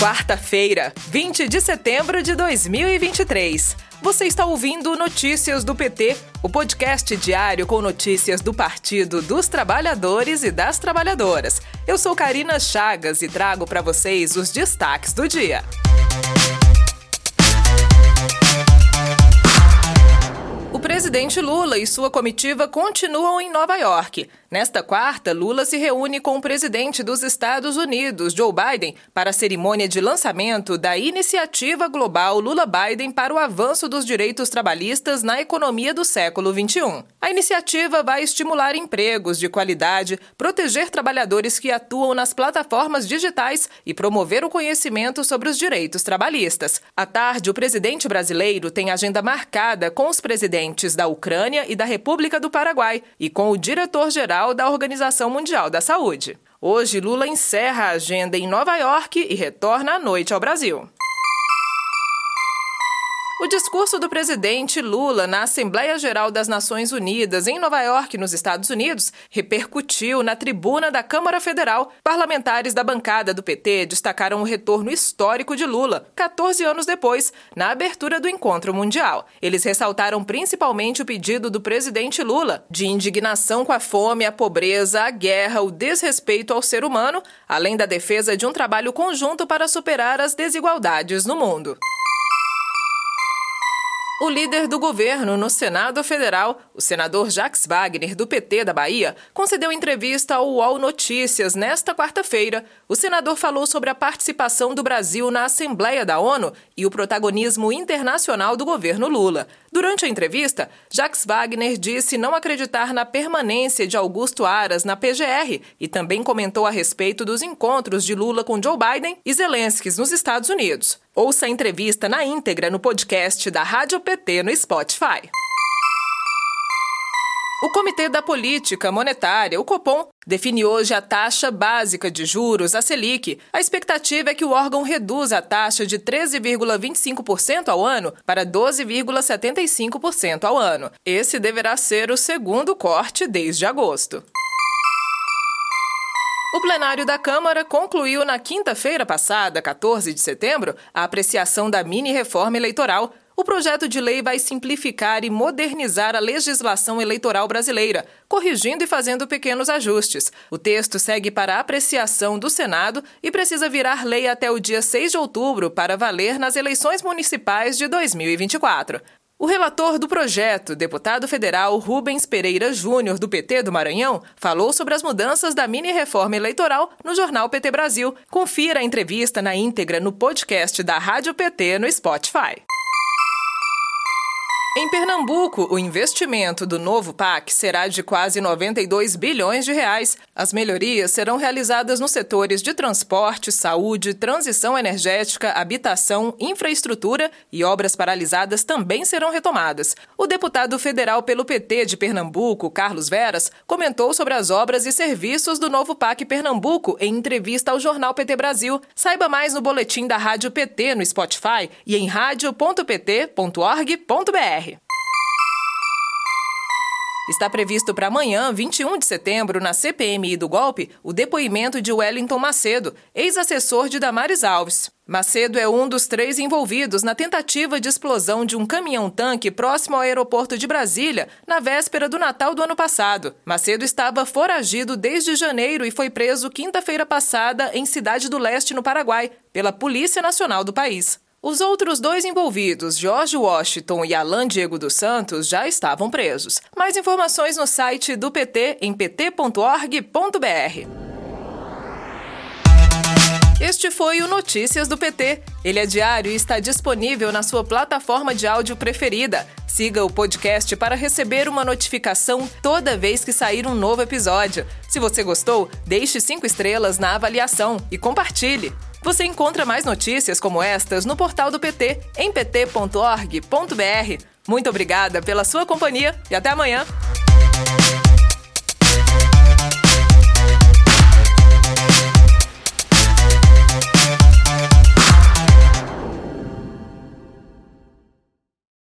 Quarta-feira, 20 de setembro de 2023. Você está ouvindo Notícias do PT, o podcast diário com notícias do Partido dos Trabalhadores e das Trabalhadoras. Eu sou Karina Chagas e trago para vocês os destaques do dia. O presidente Lula e sua comitiva continuam em Nova York. Nesta quarta, Lula se reúne com o presidente dos Estados Unidos, Joe Biden, para a cerimônia de lançamento da Iniciativa Global Lula-Biden para o avanço dos direitos trabalhistas na economia do século XXI. A iniciativa vai estimular empregos de qualidade, proteger trabalhadores que atuam nas plataformas digitais e promover o conhecimento sobre os direitos trabalhistas. À tarde, o presidente brasileiro tem agenda marcada com os presidentes da Ucrânia e da República do Paraguai e com o diretor-geral Geral da Organização Mundial da Saúde. Hoje, Lula encerra a agenda em Nova York e retorna à noite ao Brasil. O discurso do presidente Lula na Assembleia Geral das Nações Unidas em Nova York, nos Estados Unidos, repercutiu na tribuna da Câmara Federal. Parlamentares da bancada do PT destacaram o retorno histórico de Lula, 14 anos depois, na abertura do encontro mundial. Eles ressaltaram principalmente o pedido do presidente Lula de indignação com a fome, a pobreza, a guerra, o desrespeito ao ser humano, além da defesa de um trabalho conjunto para superar as desigualdades no mundo. O líder do governo no Senado Federal, o senador Jacques Wagner, do PT da Bahia, concedeu entrevista ao UOL Notícias nesta quarta-feira. O senador falou sobre a participação do Brasil na Assembleia da ONU e o protagonismo internacional do governo Lula. Durante a entrevista, Jacques Wagner disse não acreditar na permanência de Augusto Aras na PGR e também comentou a respeito dos encontros de Lula com Joe Biden e Zelensky nos Estados Unidos. Ouça a entrevista na íntegra no podcast da Rádio PT no Spotify. O Comitê da Política Monetária, o Copom, define hoje a taxa básica de juros, a Selic. A expectativa é que o órgão reduza a taxa de 13,25% ao ano para 12,75% ao ano. Esse deverá ser o segundo corte desde agosto. O plenário da Câmara concluiu na quinta-feira passada, 14 de setembro, a apreciação da mini-reforma eleitoral. O projeto de lei vai simplificar e modernizar a legislação eleitoral brasileira, corrigindo e fazendo pequenos ajustes. O texto segue para apreciação do Senado e precisa virar lei até o dia 6 de outubro para valer nas eleições municipais de 2024. O relator do projeto, deputado federal Rubens Pereira Júnior, do PT do Maranhão, falou sobre as mudanças da mini-reforma eleitoral no jornal PT Brasil. Confira a entrevista na íntegra no podcast da Rádio PT no Spotify. Em Pernambuco, o investimento do novo PAC será de quase 92 bilhões de reais. As melhorias serão realizadas nos setores de transporte, saúde, transição energética, habitação, infraestrutura e obras paralisadas também serão retomadas. O deputado federal pelo PT de Pernambuco, Carlos Veras, comentou sobre as obras e serviços do novo PAC Pernambuco em entrevista ao jornal PT Brasil. Saiba mais no boletim da Rádio PT no Spotify e em radio.pt.org.br. Está previsto para amanhã, 21 de setembro, na CPMI do golpe, o depoimento de Wellington Macedo, ex-assessor de Damares Alves. Macedo é um dos três envolvidos na tentativa de explosão de um caminhão-tanque próximo ao aeroporto de Brasília, na véspera do Natal do ano passado. Macedo estava foragido desde janeiro e foi preso quinta-feira passada em Cidade do Leste, no Paraguai, pela Polícia Nacional do país. Os outros dois envolvidos, George Washington e Alan Diego dos Santos, já estavam presos. Mais informações no site do PT em pt.org.br. Este foi o Notícias do PT. Ele é diário e está disponível na sua plataforma de áudio preferida. Siga o podcast para receber uma notificação toda vez que sair um novo episódio. Se você gostou, deixe cinco estrelas na avaliação e compartilhe. Você encontra mais notícias como estas no portal do PT em pt.org.br. Muito obrigada pela sua companhia e até amanhã.